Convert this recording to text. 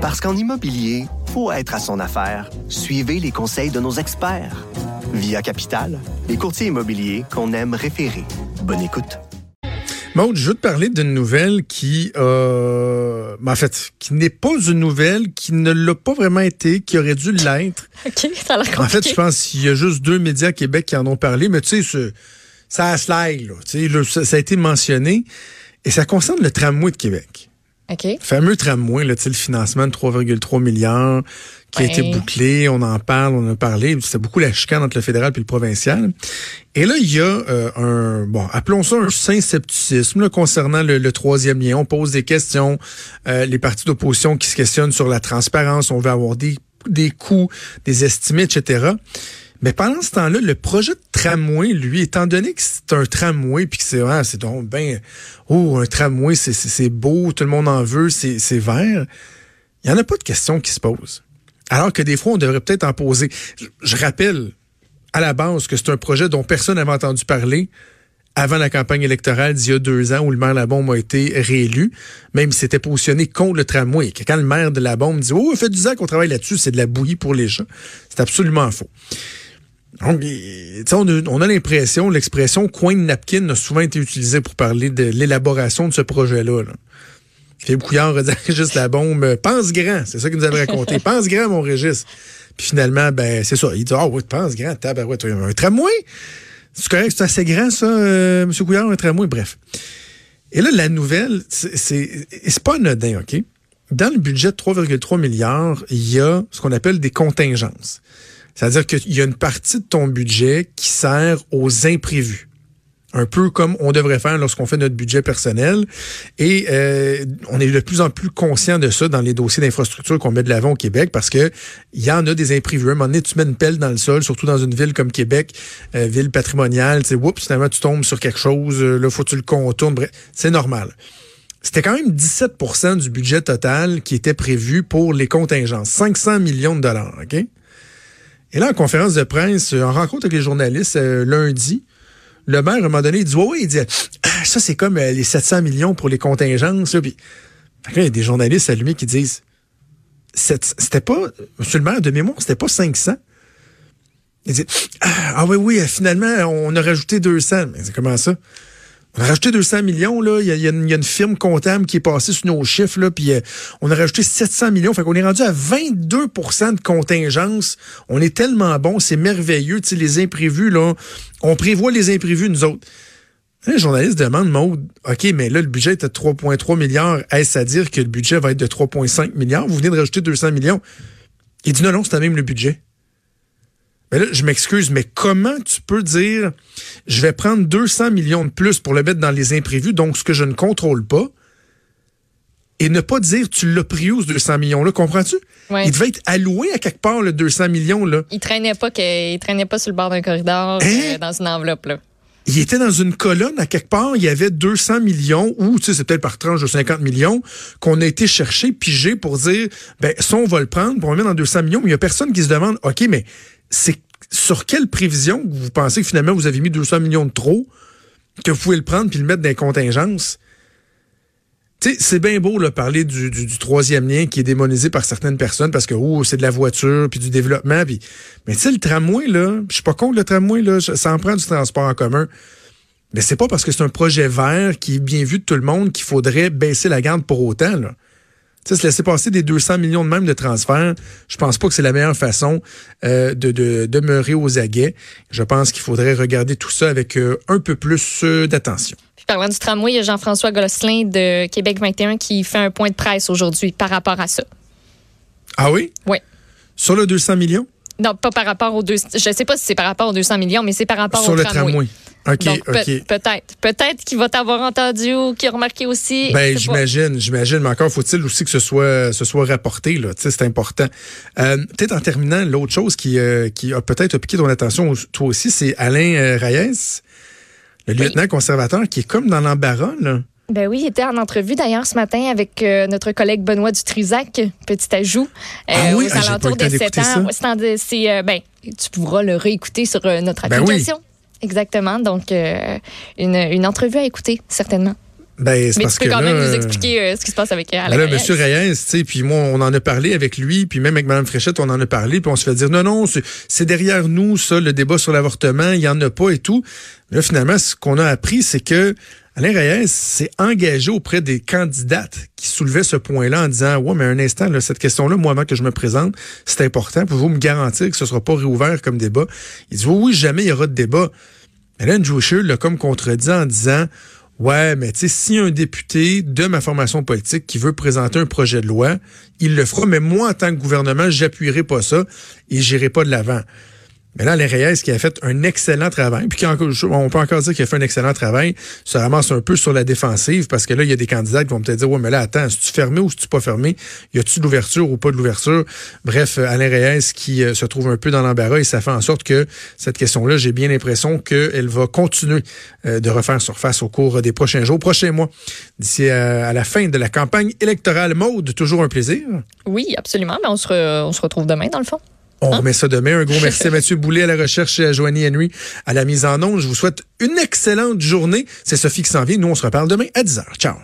Parce qu'en immobilier, faut être à son affaire. Suivez les conseils de nos experts. Via Capital, les courtiers immobiliers qu'on aime référer. Bonne écoute. Maud, je veux te parler d'une nouvelle qui, euh, en fait, qui n'est pas une nouvelle, qui ne l'a pas vraiment été, qui aurait dû l'être. OK, ça a. En fait, je pense qu'il y a juste deux médias à Québec qui en ont parlé, mais tu sais, ça a slide, là. Tu sais, ça, ça a été mentionné. Et ça concerne le tramway de Québec. OK. Le fameux tramway, là, le financement de 3,3 milliards qui a été bouclé, on en parle, on en a parlé, c'était beaucoup la chicane entre le fédéral et le provincial. Et là, il y a euh, un, bon, appelons ça un saint scepticisme concernant le, troisième lien. On pose des questions, euh, les partis d'opposition qui se questionnent sur la transparence, on veut avoir des, des coûts, des estimés, etc. Mais pendant ce temps-là, le projet de tramway, lui, étant donné que c'est un tramway, puis que c'est ah, c'est donc ben, oh, un tramway, c'est beau, tout le monde en veut, c'est vert, il n'y en a pas de questions qui se posent. Alors que des fois, on devrait peut-être en poser. Je, rappelle à la base que c'est un projet dont personne n'avait entendu parler avant la campagne électorale d'il y a deux ans où le maire Labombe a été réélu, même s'était positionné contre le tramway. quand le maire de Labombe dit « Oh, fait du ans qu'on travaille là-dessus, c'est de la bouillie pour les gens », c'est absolument faux. Donc, on a, on a l'impression, l'expression coin de napkin a souvent été utilisée pour parler de l'élaboration de ce projet-là. Philippe Couillard a dit juste la bombe. Pense grand, c'est ça qu'il nous avait raconté. pense grand, mon Régis. Puis finalement, ben c'est ça. Il dit Ah oh, oui, pense grand, tabarouette, un tramway. C'est correct, c'est assez grand, ça, euh, M. Couillard, un tramway, bref. Et là, la nouvelle, c'est pas anodin, OK? Dans le budget de 3,3 milliards, il y a ce qu'on appelle des contingences. C'est-à-dire qu'il y a une partie de ton budget qui sert aux imprévus. Un peu comme on devrait faire lorsqu'on fait notre budget personnel. Et euh, on est de plus en plus conscient de ça dans les dossiers d'infrastructure qu'on met de l'avant au Québec parce que il y en a des imprévus. À un moment donné, tu mets une pelle dans le sol, surtout dans une ville comme Québec, euh, ville patrimoniale. Tu sais, oups, finalement, tu tombes sur quelque chose. Euh, là, faut que tu le contournes. Bref, c'est normal. C'était quand même 17% du budget total qui était prévu pour les contingences. 500 millions de dollars, OK? Et là, en conférence de presse, en rencontre avec les journalistes euh, lundi, le maire, à un moment donné, il dit, oui, il dit, ah, ça, c'est comme euh, les 700 millions pour les contingences. Là. Puis, il y a des journalistes allumés qui disent, c'était pas, monsieur le maire, de mémoire, c'était pas 500. Il dit, ah, ah oui, oui, finalement, on a rajouté 200. Mais comment ça? Rajouté 200 millions, là. Il y, a, une, firme comptable qui est passée sur nos chiffres, là, puis euh, on a rajouté 700 millions. Fait qu'on est rendu à 22% de contingence. On est tellement bon, c'est merveilleux. Tu sais, les imprévus, là, on prévoit les imprévus, nous autres. Les journalistes demandent, Maud, OK, mais là, le budget est de 3,3 milliards. Est-ce à dire que le budget va être de 3,5 milliards? Vous venez de rajouter 200 millions. Il dit non, non, c'est même le budget. Mais là, je m'excuse, mais comment tu peux dire, je vais prendre 200 millions de plus pour le mettre dans les imprévus, donc ce que je ne contrôle pas, et ne pas dire, tu l'as pris où ce 200 millions-là, comprends-tu? Il devait être alloué à quelque part, le 200 millions-là. Il traînait pas il traînait pas sur le bord d'un corridor, hein? euh, dans une enveloppe, là. Il était dans une colonne à quelque part, il y avait 200 millions, ou tu sais, c'est peut-être par tranche de 50 millions, qu'on a été chercher, pigé pour dire, ben, ça, on va le prendre pour le mettre dans 200 millions, mais il y a personne qui se demande, OK, mais c'est sur quelle prévision vous pensez que finalement vous avez mis 200 millions de trop, que vous pouvez le prendre puis le mettre dans les contingences? c'est bien beau de parler du, troisième lien qui est démonisé par certaines personnes parce que oh, c'est de la voiture puis du développement. Mais tu sais, le tramway, là, je suis pas contre le tramway, là, ça en prend du transport en commun. Mais c'est pas parce que c'est un projet vert qui est bien vu de tout le monde qu'il faudrait baisser la garde pour autant. Sais, se laisser passer des 200 millions de même de transferts, je pense pas que c'est la meilleure façon euh, de, de, demeurer aux aguets. Je pense qu'il faudrait regarder tout ça avec euh, un peu plus euh, d'attention. Parlant du tramway, il y a Jean-François Gosselin de Québec 21 qui fait un point de presse aujourd'hui par rapport à ça. Ah oui? Oui. Sur le 200 millions? Non, pas par rapport aux deux. Je sais pas si c'est par rapport aux 200 millions, mais c'est par rapport Sur au le tramway. OK, OK. peut-être. Peut-être qu'il va t'avoir entendu ou qu'il a remarqué aussi. Ben, j'imagine, j'imagine, mais encore faut-il aussi que ce soit, ce soit rapporté, là. Tu sais, c'est important. Euh, peut-être en terminant, l'autre chose qui, euh, qui a peut-être piqué ton attention, toi aussi, c'est Alain euh, Reyes, le lieutenant conservateur, qui est comme dans l'embarras, là. Ben oui, il était en entrevue d'ailleurs ce matin avec notre collègue Benoît Dutrisac, petit ajout, ah oui? aux ah, alentours des 7 ans. C'est, ben, tu pourras le réécouter sur notre ben application. Exactement. Donc, euh, une, une entrevue à écouter, certainement. Ben, Mais parce tu peux que quand là, même nous expliquer euh, ce qui se passe avec Alain là. Monsieur Reyes, tu sais, puis moi, on en a parlé avec lui, puis même avec Mme Fréchette, on en a parlé, puis on se fait dire, non, non, c'est- derrière nous, ça, le débat sur l'avortement, il y en a pas et tout. Là, finalement, ce qu'on a appris, c'est que Alain Reyes s'est engagé auprès des candidates qui soulevaient ce point-là en disant, ouais, mais un instant, cette question-là, moi, avant que je me présente, c'est important. Pouvez-vous me garantir que ce sera pas réouvert comme débat? Il dit, oui, jamais il y aura de débat. Mais là, Andrew l'a comme contredit en disant Ouais, mais tu sais, si un député de ma formation politique qui veut présenter un projet de loi, il le fera, mais moi, en tant que gouvernement, j'appuierai pas ça et j'irai pas de l'avant. Mais là, Alain Reyes, qui a fait un excellent travail, puis qui on peut encore dire qu'il a fait un excellent travail, se ramasse un peu sur la défensive, parce que là, il y a des candidats qui vont peut-être dire, ouais, mais là, attends, est-tu fermé ou est-tu pas fermé? Y a-tu d'ouverture ou pas de l'ouverture? Bref, euh, Alain Reyes qui euh, se trouve un peu dans l'embarras et ça fait en sorte que cette question-là, j'ai bien l'impression qu'elle va continuer euh, de refaire surface au cours des prochains jours, prochains mois, d'ici à, à la fin de la campagne électorale. Maude, toujours un plaisir. Oui, absolument. Mais re- on se retrouve demain, dans le fond. On remet ça demain. Un gros merci à Mathieu Boulet à la recherche et à Joanie Henry à la mise en onde. Je vous souhaite une excellente journée. C'est Sophie qui s'en vient. Nous, on se reparle demain à 10h. Ciao.